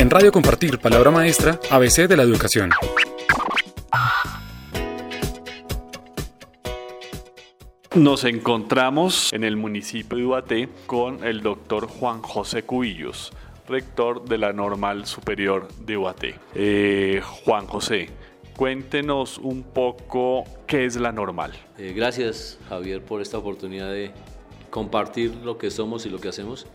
En Radio Compartir, Palabra Maestra, ABC de la Educación. Nos encontramos en el municipio de Ubaté con el doctor Juan José Cubillos, rector de la Normal Superior de Ubaté. Eh, Juan José, cuéntenos un poco qué es la Normal. Eh, gracias Javier por esta oportunidad de compartir lo que somos y lo que hacemos.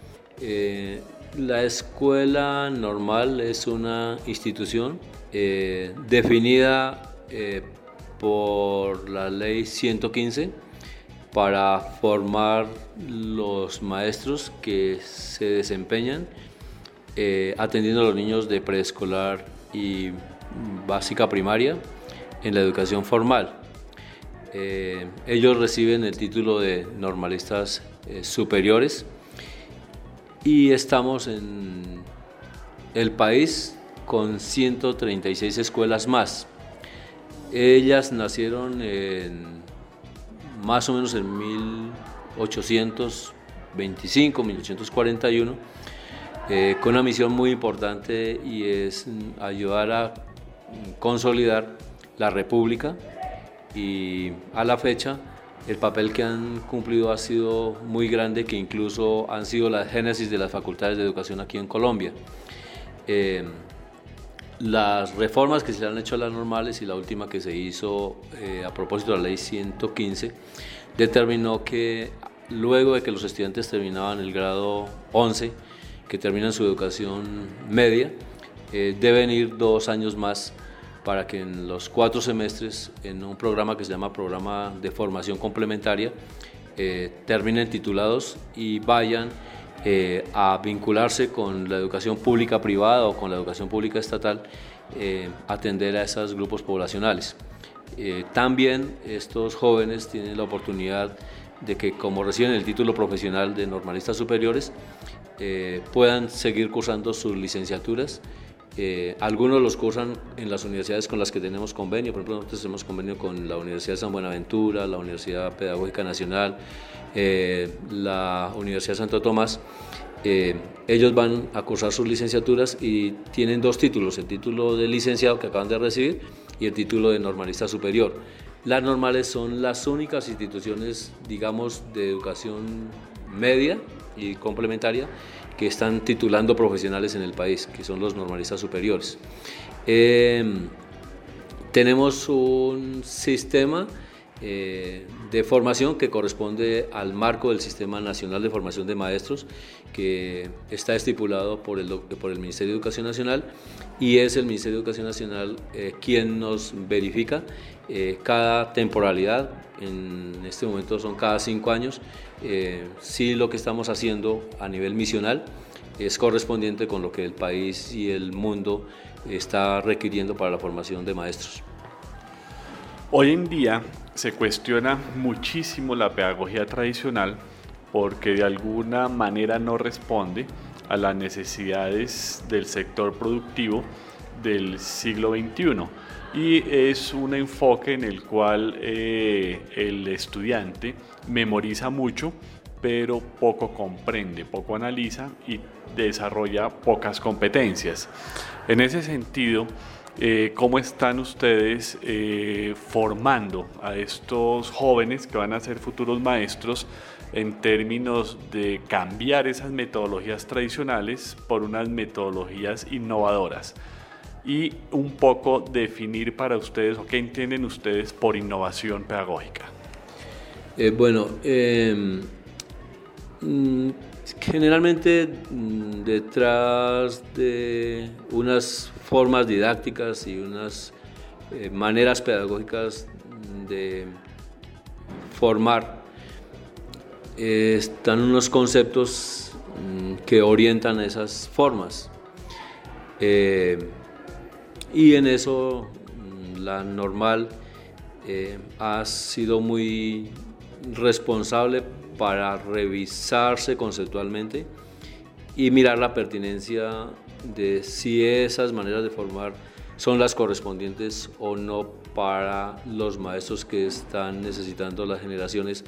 Eh, la escuela normal es una institución definida por la ley 115 para formar los maestros que se desempeñan eh, atendiendo a los niños de preescolar y básica primaria en la educación formal. Eh, ellos reciben el título de normalistas eh, superiores y estamos en el país con 136 escuelas más. Ellas nacieron en más o menos en 1825, 1841, eh, con una misión muy importante y es ayudar a consolidar la República y a la fecha el papel que han cumplido ha sido muy grande, que incluso han sido la génesis de las facultades de educación aquí en Colombia. Eh, las reformas que se han hecho a las normales y la última que se hizo eh, a propósito de la ley 115 determinó que luego de que los estudiantes terminaban el grado 11, que terminan su educación media, eh, deben ir dos años más para que en los cuatro semestres, en un programa que se llama Programa de Formación Complementaria, eh, terminen titulados y vayan eh, a vincularse con la educación pública privada o con la educación pública estatal, eh, atender a esos grupos poblacionales. Eh, también estos jóvenes tienen la oportunidad de que como reciben el título profesional de normalistas superiores, puedan seguir cursando sus licenciaturas. Algunos los cursan en las universidades con las que tenemos convenio, por ejemplo nosotros tenemos convenio con la Universidad de San Buenaventura, la Universidad Pedagógica Nacional, eh, la Universidad Santo Tomás, eh, ellos van a cursar sus licenciaturas y tienen dos títulos, el título de licenciado que acaban de recibir y el título de normalista superior. Las normales son las únicas instituciones, digamos, de educación media y complementaria que están titulando profesionales en el país, que son los normalistas superiores. Eh, tenemos un sistema eh, de formación que corresponde al marco del Sistema Nacional de Formación de Maestros, que está estipulado por el, por el Ministerio de Educación Nacional y es el Ministerio de Educación Nacional eh, quien nos verifica eh, cada temporalidad, en este momento son cada cinco años, si lo que estamos haciendo a nivel misional es correspondiente con lo que el país y el mundo está requiriendo para la formación de maestros. Hoy en día se cuestiona muchísimo la pedagogía tradicional porque de alguna manera no responde a las necesidades del sector productivo del siglo XXI y es un enfoque en el cual eh, el estudiante memoriza mucho pero poco comprende, poco analiza y desarrolla pocas competencias. En ese sentido, eh, ¿Cómo están ustedes eh, formando a estos jóvenes que van a ser futuros maestros en términos de cambiar esas metodologías tradicionales por unas metodologías innovadoras? Y un poco definir para ustedes o qué entienden ustedes por innovación pedagógica. Eh, bueno, em, mm, generalmente mm, detrás de unas formas didácticas y unas eh, maneras pedagógicas de formar. Están unos conceptos mm, que orientan esas formas. Eh, y en eso mm, la normal ha sido muy responsable para revisarse conceptualmente y mirar la pertinencia de si esas maneras de formar son las correspondientes o no para los maestros que están necesitando las generaciones,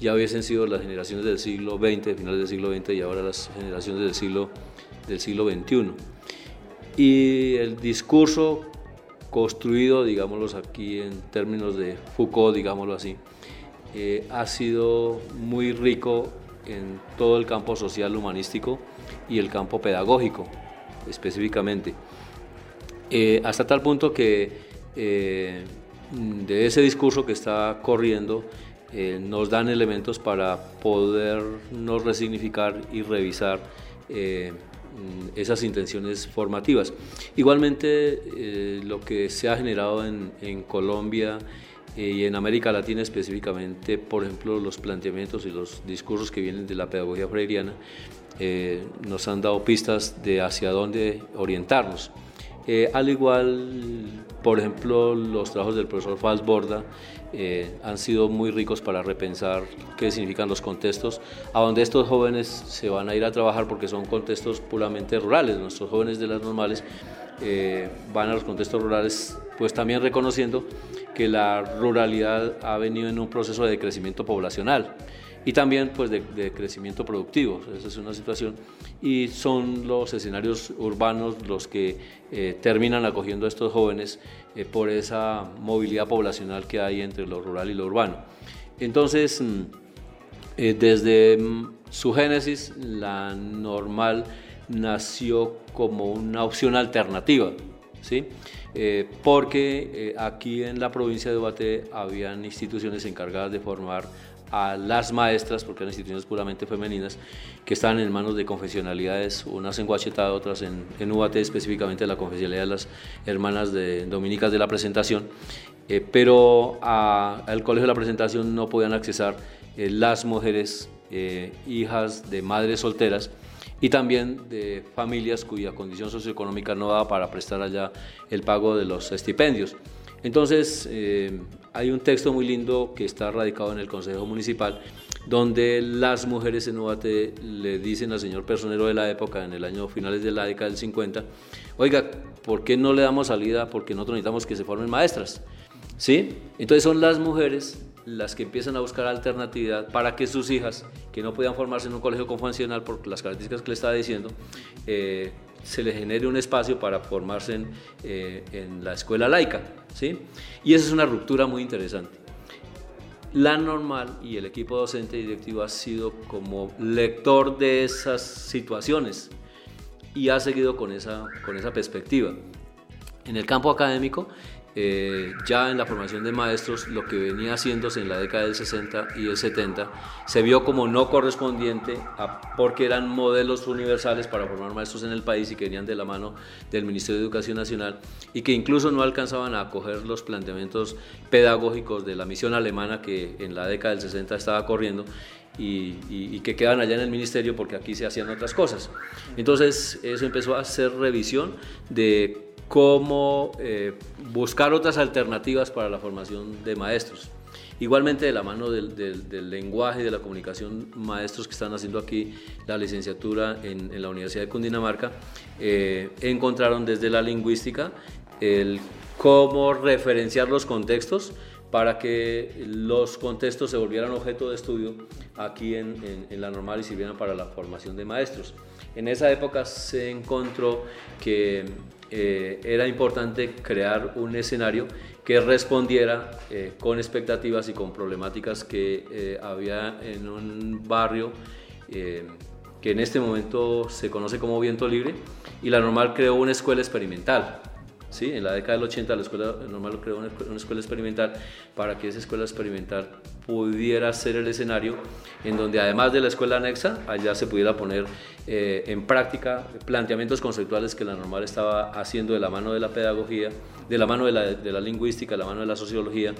ya hubiesen sido las generaciones del siglo XX, finales del siglo XX y ahora las generaciones del siglo, del siglo XXI. Y el discurso construido, digámoslo aquí en términos de Foucault, digámoslo así, eh, ha sido muy rico en todo el campo social humanístico y el campo pedagógico específicamente. Eh, hasta tal punto que eh, de ese discurso que está corriendo nos dan elementos para podernos resignificar y revisar esas intenciones formativas. Igualmente, lo que se ha generado en, Colombia eh, y en América Latina específicamente, por ejemplo, los planteamientos y los discursos que vienen de la pedagogía freiriana eh, nos han dado pistas de hacia dónde orientarnos. Eh, al igual, por ejemplo, los trabajos del profesor Falsborda han sido muy ricos para repensar qué significan los contextos, a donde estos jóvenes se van a ir a trabajar porque son contextos puramente rurales. Nuestros jóvenes de las normales van a los contextos rurales, pues también reconociendo que la ruralidad ha venido en un proceso de crecimiento poblacional y también pues de, crecimiento productivo. Esa es una situación y son los escenarios urbanos los que eh, terminan acogiendo a estos jóvenes eh, por esa movilidad poblacional que hay entre lo rural y lo urbano. Entonces, mm, eh, desde mm, su génesis, la normal nació como una opción alternativa, ¿sí? Eh, porque eh, aquí en la provincia de Ubaté habían instituciones encargadas de formar a las maestras, porque eran instituciones puramente femeninas, que estaban en manos de confesionalidades, unas en Guachetá, otras en, en Ubaté, específicamente la confesionalidad de las hermanas de, dominicas de la presentación, eh, pero al colegio de la presentación no podían accesar las mujeres hijas de madres solteras, y también de familias cuya condición socioeconómica no da para prestar allá el pago de los estipendios. Entonces, eh, hay un texto muy lindo que está radicado en el Consejo Municipal, donde las mujeres en Ubate le dicen al señor personero de la época, en el año finales de la década del 50, oiga, ¿por qué no le damos salida? Porque nosotros necesitamos que se formen maestras. ¿Sí? Entonces son las mujeres las que empiezan a buscar alternatividad para que sus hijas, que no podían formarse en un colegio convencional por las características que le estaba diciendo, eh, se les genere un espacio para formarse en, eh, en, la escuela laica. Y esa es una ruptura muy interesante. La normal y el equipo docente directivo ha sido como lector de esas situaciones y ha seguido con esa, con esa perspectiva. En el campo académico, eh, ya en la formación de maestros, lo que venía haciéndose en la década del 60 y el 70 se vio como no correspondiente a, porque eran modelos universales para formar maestros en el país y que venían de la mano del Ministerio de Educación Nacional y que incluso no alcanzaban a acoger los planteamientos pedagógicos de la misión alemana que en la década del 60 estaba corriendo y, y, que quedan allá en el ministerio porque aquí se hacían otras cosas. Entonces eso empezó a hacer revisión de cómo eh, buscar otras alternativas para la formación de maestros. Igualmente de la mano del, lenguaje y de la comunicación, maestros que están haciendo aquí la licenciatura en, la Universidad de Cundinamarca, eh, encontraron desde la lingüística el cómo referenciar los contextos para que los contextos se volvieran objeto de estudio aquí en, en la normal y sirvieran para la formación de maestros. En esa época se encontró que eh, era importante crear un escenario que respondiera eh, con expectativas y con problemáticas que eh, había en un barrio que en este momento se conoce como Viento Libre y la normal creó una escuela experimental ¿sí? En la década del 80 la escuela normal creó una, escuela experimental para que esa escuela experimental pudiera ser el escenario en donde además de la escuela anexa, allá se pudiera poner eh, en práctica planteamientos conceptuales que la normal estaba haciendo de la mano de la pedagogía, de la mano de la, de la lingüística, de la mano de la sociología,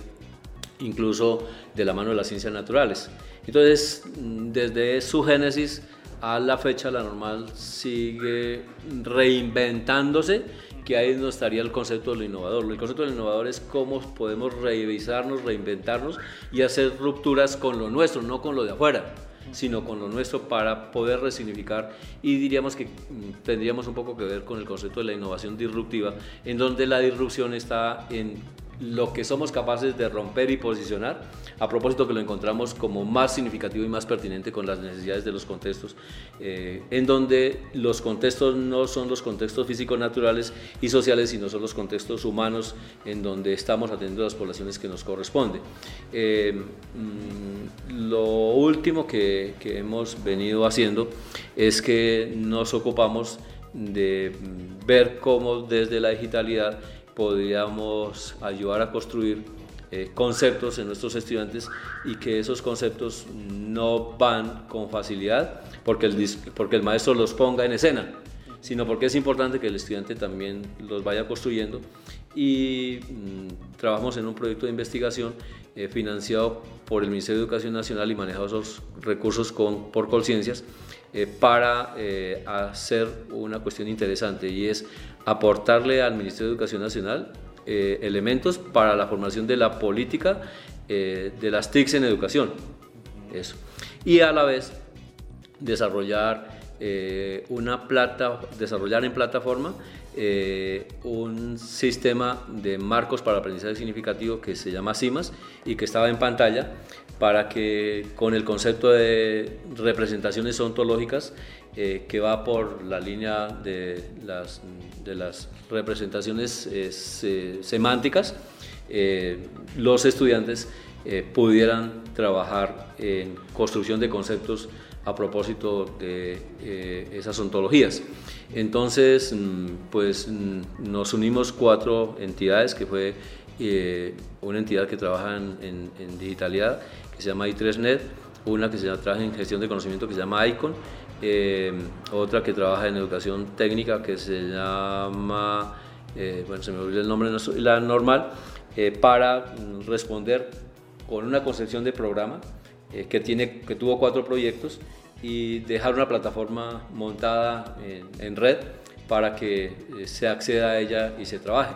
incluso de la mano de las ciencias naturales. Entonces, desde su génesis a la fecha, la normal sigue reinventándose que ahí no estaría el concepto de innovador. El concepto de lo innovador es cómo podemos revisarnos, reinventarnos y hacer rupturas con lo nuestro, no con lo de afuera sino con lo nuestro para poder resignificar y diríamos que mm, tendríamos un poco que ver con el concepto de la innovación disruptiva, en donde la disrupción está en lo que somos capaces de romper y posicionar, a propósito que lo encontramos como más significativo y más pertinente con las necesidades de los contextos, eh, en donde los contextos no son los contextos físicos, naturales y sociales, sino son los contextos humanos en donde estamos atendiendo a las poblaciones que nos corresponde. Eh, mm, lo último que, que hemos venido haciendo es que nos ocupamos de ver cómo desde la digitalidad podríamos ayudar a construir eh, conceptos en nuestros estudiantes y que esos conceptos no van con facilidad porque el, porque el maestro los ponga en escena, sino porque es importante que el estudiante también los vaya construyendo. Y mm, trabajamos en un proyecto de investigación eh, financiado por el Ministerio de Educación Nacional y manejado esos recursos con, por Colciencias eh, para hacer una cuestión interesante y es aportarle al Ministerio de Educación Nacional eh, elementos para la formación de la política eh, de las TICs en educación. Eso. Y a la vez desarrollar eh, una plata, desarrollar en plataforma un sistema de marcos para aprendizaje significativo que se llama CIMAS y que estaba en pantalla para que con el concepto de representaciones ontológicas eh, que va por la línea de las, representaciones eh, semánticas, eh, los estudiantes pudieran trabajar en construcción de conceptos a propósito de esas ontologías. Entonces, mm, pues mm, nos unimos cuatro entidades, que fue una entidad que trabaja en, en, digitalidad, que se llama i3net, una que se llama, trabaja en gestión de conocimiento, que se llama ICON, eh, otra que trabaja en educación técnica que se llama, eh, bueno, se me olvidó el nombre, la normal, eh, para responder con una concepción de programa que, tiene, que tuvo cuatro proyectos y dejar una plataforma montada en, en red para que se acceda a ella y se trabaje.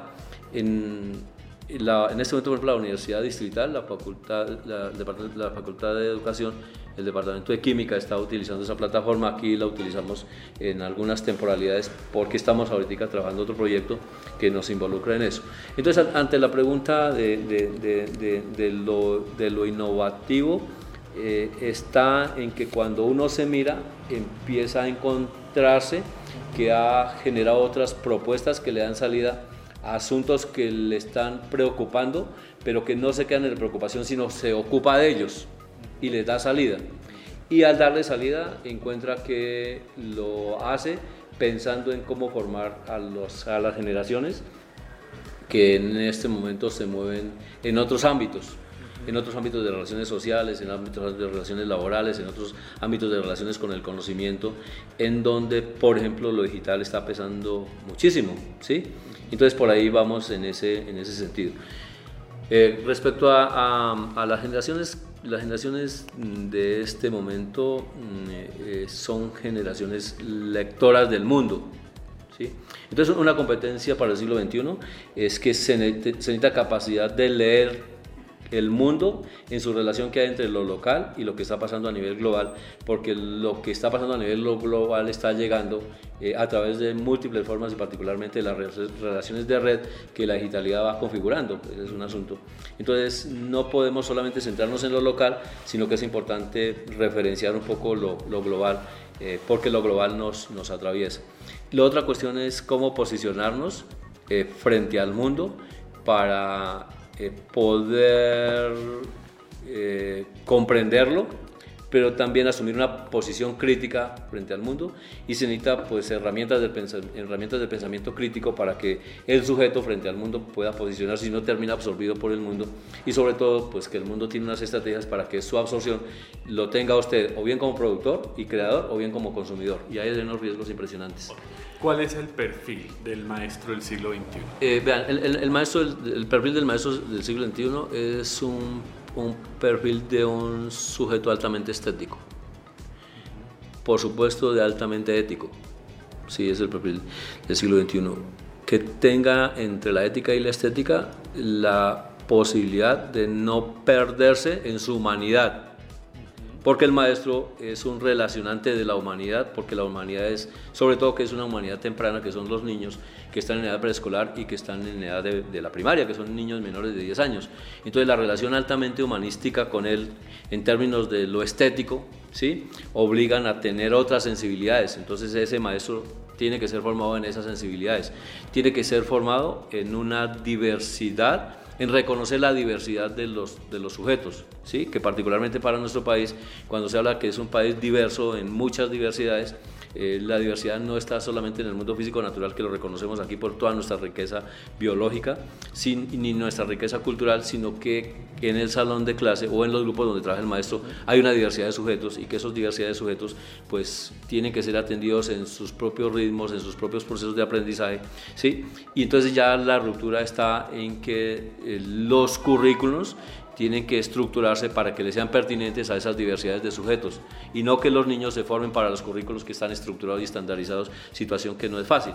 En, la, en este momento, por ejemplo, la Universidad Distrital, la Facultad, la, la de Educación, el Departamento de Química está utilizando esa plataforma, aquí la utilizamos en algunas temporalidades porque estamos ahorita trabajando otro proyecto que nos involucra en eso. Entonces, ante la pregunta de, lo, innovativo, eh, está en que cuando uno se mira, empieza a encontrarse que ha generado otras propuestas que le dan salida asuntos que le están preocupando, pero que no se quedan en la preocupación, sino se ocupa de ellos y les da salida. Y al darle salida encuentra que lo hace pensando en cómo formar a, los, a las generaciones que en este momento se mueven en otros ámbitos, en otros ámbitos de relaciones sociales, en ámbitos de relaciones laborales, en otros ámbitos de relaciones con el conocimiento, en donde, por ejemplo, lo digital está pesando muchísimo, ¿sí? Entonces, por ahí vamos en ese, en ese sentido. Eh, respecto a, a, a, las generaciones las generaciones de este momento mm, eh, son generaciones lectoras del mundo. ¿sí? Entonces, una competencia para el siglo XXI es que se necesita capacidad de leer el mundo en su relación que hay entre lo local y lo que está pasando a nivel global, porque lo que está pasando a nivel global está llegando eh, a través de múltiples formas y particularmente las relaciones de red que la digitalidad va configurando, es un asunto. Entonces no podemos solamente centrarnos en lo local, sino que es importante referenciar un poco lo, global, eh, porque lo global nos, nos atraviesa. La otra cuestión es cómo posicionarnos eh, frente al mundo para eh, poder eh, comprenderlo, pero también asumir una posición crítica frente al mundo. Y se necesita pues, herramientas, de herramientas de pensamiento crítico para que el sujeto frente al mundo pueda posicionarse y no termine absorbido por el mundo. Y sobre todo pues, que el mundo tiene unas estrategias para que su absorción lo tenga usted o bien como productor y creador o bien como consumidor. Y hay unos riesgos impresionantes. ¿Cuál es el perfil del maestro del siglo XXI? Eh, vean, el, maestro, el, perfil del maestro del siglo XXI es un, un, perfil de un sujeto altamente estético. Por supuesto, de altamente ético. Sí, es el perfil del siglo XXI. Que tenga entre la ética y la estética la posibilidad de no perderse en su humanidad porque el maestro es un relacionante de la humanidad, porque la humanidad es, sobre todo que es una humanidad temprana, que son los niños que están en edad preescolar y que están en edad de, de la primaria, que son niños menores de 10 años. Entonces la relación altamente humanística con él, en términos de lo estético, ¿sí? obligan a tener otras sensibilidades. Entonces ese maestro tiene que ser formado en esas sensibilidades, tiene que ser formado en una diversidad en reconocer la diversidad de los, de los sujetos, ¿sí? que particularmente para nuestro país, cuando se habla que es un país diverso en muchas diversidades, eh, la diversidad no está solamente en el mundo físico natural, que lo reconocemos aquí por toda nuestra riqueza biológica, sin, ni nuestra riqueza cultural, sino que en el salón de clase o en los grupos donde trabaja el maestro hay una diversidad de sujetos y que esos diversidad de sujetos pues tienen que ser atendidos en sus propios ritmos, en sus propios procesos de aprendizaje, ¿sí? Y entonces ya la ruptura está en que eh, los currículos tienen que estructurarse para que le sean pertinentes a esas diversidades de sujetos y no que los niños se formen para los currículos que están estructurados y estandarizados, situación que no es fácil.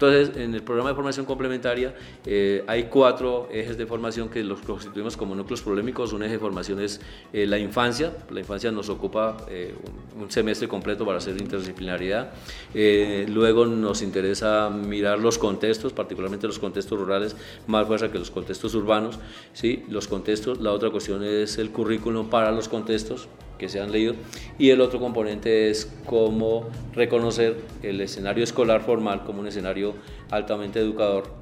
Entonces, en el programa de formación complementaria eh, hay cuatro ejes de formación que los constituimos como núcleos problemáticos. Un eje de formación es eh, la infancia. La infancia nos ocupa eh, un semestre completo para hacer interdisciplinaridad. luego nos interesa mirar los contextos, particularmente los contextos rurales, más fuerza que los contextos urbanos. ¿sí? Los contextos, la otra cuestión es el currículum para los contextos que se han leído. Y el otro componente es cómo reconocer el escenario escolar formal como un escenario altamente educador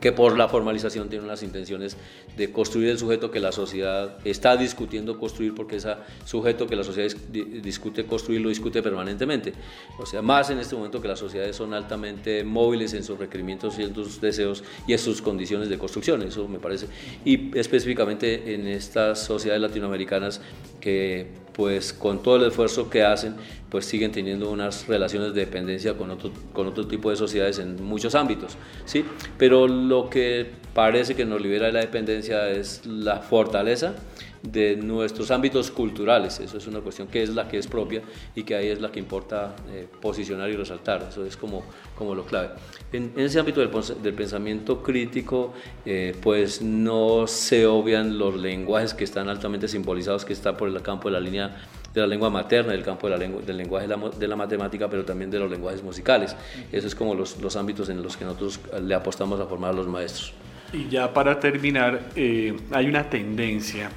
que por la formalización tienen las intenciones de construir el sujeto que la sociedad está discutiendo construir, porque ese sujeto que la sociedad discute construir lo discute permanentemente. O sea, más en este momento que las sociedades son altamente móviles en sus requerimientos y en sus deseos y en sus condiciones de construcción, eso me parece. Y específicamente en estas sociedades latinoamericanas que pues con todo el esfuerzo que hacen, pues siguen teniendo unas relaciones de dependencia con otro, con otro tipo de sociedades en muchos ámbitos, ¿sí? Pero lo que parece que nos libera de la dependencia es la fortaleza de nuestros ámbitos culturales. Eso es una cuestión que es la que es propia y que ahí es la que importa eh, posicionar y resaltar. Eso es como, como lo clave. En, ese ámbito del, pensamiento crítico, eh, pues no se obvian los lenguajes que están altamente simbolizados, que está por el campo de la línea de la lengua materna, del campo de la lengua, del lenguaje de la, de la, matemática, pero también de los lenguajes musicales. Eso es como los, los ámbitos en los que nosotros le apostamos a formar a los maestros. Y ya para terminar, eh, hay una tendencia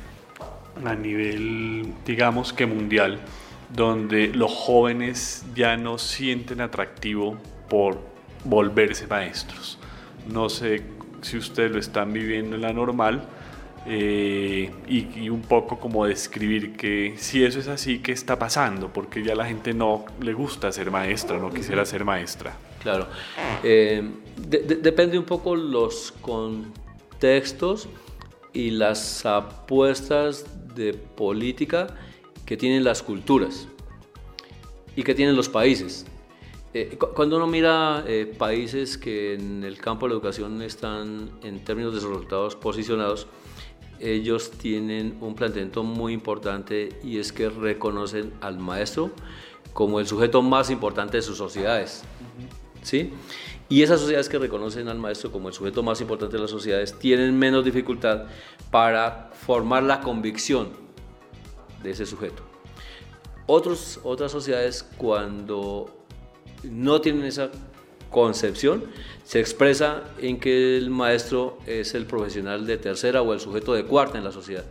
a nivel, digamos que mundial, donde los jóvenes ya no sienten atractivo por volverse maestros. No sé si ustedes lo están viviendo en la normal eh, y, un poco como describir que si eso es así, ¿qué está pasando? Porque ya la gente no le gusta ser maestra, no quisiera ser maestra. Claro. Eh, depende un poco los contextos y las apuestas de política que tienen las culturas y que tienen los países. Eh, cuando uno mira eh, países que en el campo de la educación están en términos de resultados posicionados, ellos tienen un planteamiento muy importante y es que reconocen al maestro como el sujeto más importante de sus sociedades. ¿sí? Y esas sociedades que reconocen al maestro como el sujeto más importante de las sociedades tienen menos dificultad para formar la convicción de ese sujeto. Otros, otras sociedades cuando no tienen esa concepción se expresa en que el maestro es el profesional de tercera o el sujeto de cuarta en la sociedad.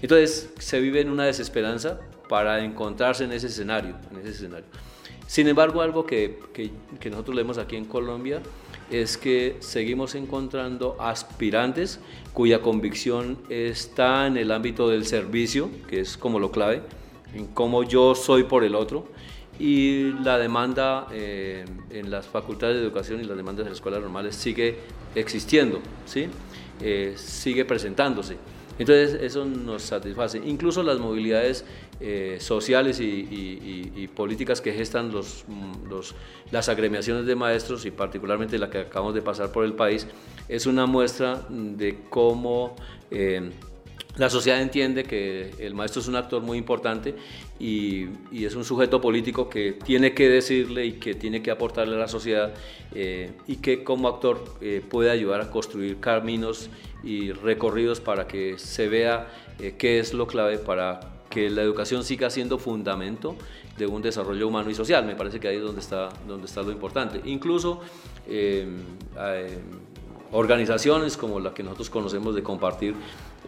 Entonces se vive en una desesperanza para encontrarse en ese escenario. En ese escenario. Sin embargo, algo que, que, nosotros leemos aquí en Colombia es que seguimos encontrando aspirantes cuya convicción está en el ámbito del servicio, que es como lo clave, en cómo yo soy por el otro, y la demanda eh, en las facultades de educación y las demandas de las escuelas normales sigue existiendo, ¿sí? Eh, sigue presentándose. Entonces eso nos satisface. Incluso las movilidades eh, sociales y, políticas que gestan los, los, las agremiaciones de maestros y particularmente la que acabamos de pasar por el país, es una muestra de cómo eh, la sociedad entiende que el maestro es un actor muy importante y, es un sujeto político que tiene que decirle y que tiene que aportarle a la sociedad eh, y que como actor puede ayudar a construir caminos y recorridos para que se vea qué es lo clave para que la educación siga siendo fundamento de un desarrollo humano y social. Me parece que ahí es donde está, donde está lo importante. Incluso eh, eh, organizaciones como la que nosotros conocemos de compartir,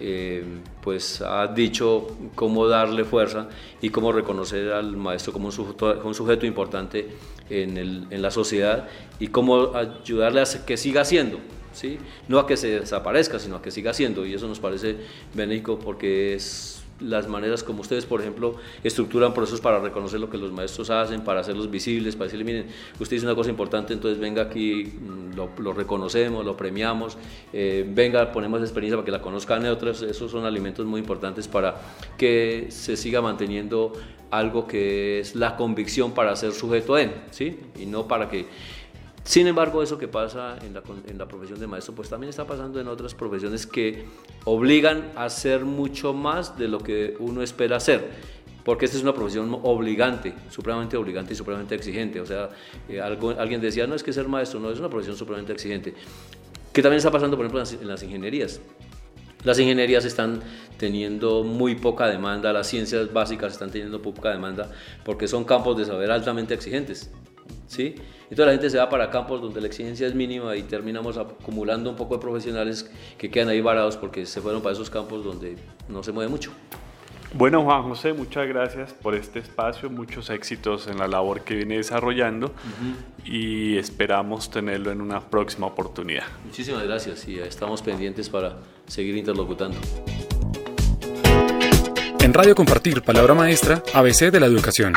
eh, pues ha dicho cómo darle fuerza y cómo reconocer al maestro como un sujeto, importante en, la sociedad y cómo ayudarle a que siga siendo. ¿sí? No a que se desaparezca, sino a que siga siendo. Y eso nos parece benéfico porque es las maneras como ustedes, por ejemplo, estructuran procesos para reconocer lo que los maestros hacen, para hacerlos visibles, para decirle, miren, usted dice una cosa importante, entonces venga aquí, mm, lo, reconocemos, lo premiamos, eh, venga, ponemos experiencia para que la conozcan otros, esos son alimentos muy importantes para que se siga manteniendo algo que es la convicción para ser sujeto en, ¿sí? Y no para que sin embargo, eso que pasa en la, profesión de maestro, pues también está pasando en otras profesiones que obligan a hacer mucho más de lo que uno espera hacer. Porque esta es una profesión obligante, supremamente obligante y supremamente exigente. O sea, eh, algo, alguien decía, no es que ser maestro, no, es una profesión supremamente exigente. Que también está pasando, por ejemplo, en las ingenierías. Las ingenierías están teniendo muy poca demanda, las ciencias básicas están teniendo poca demanda porque son campos de saber altamente exigentes. ¿Sí? Entonces la gente se va para campos donde la exigencia es mínima y terminamos acumulando un poco de profesionales que quedan ahí varados porque se fueron para esos campos donde no se mueve mucho. Bueno, Juan José, muchas gracias por este espacio, muchos éxitos en la labor que viene desarrollando y esperamos tenerlo en una próxima oportunidad. Muchísimas gracias y estamos pendientes para seguir interlocutando. En Radio Compartir, Palabra Maestra, ABC de la Educación.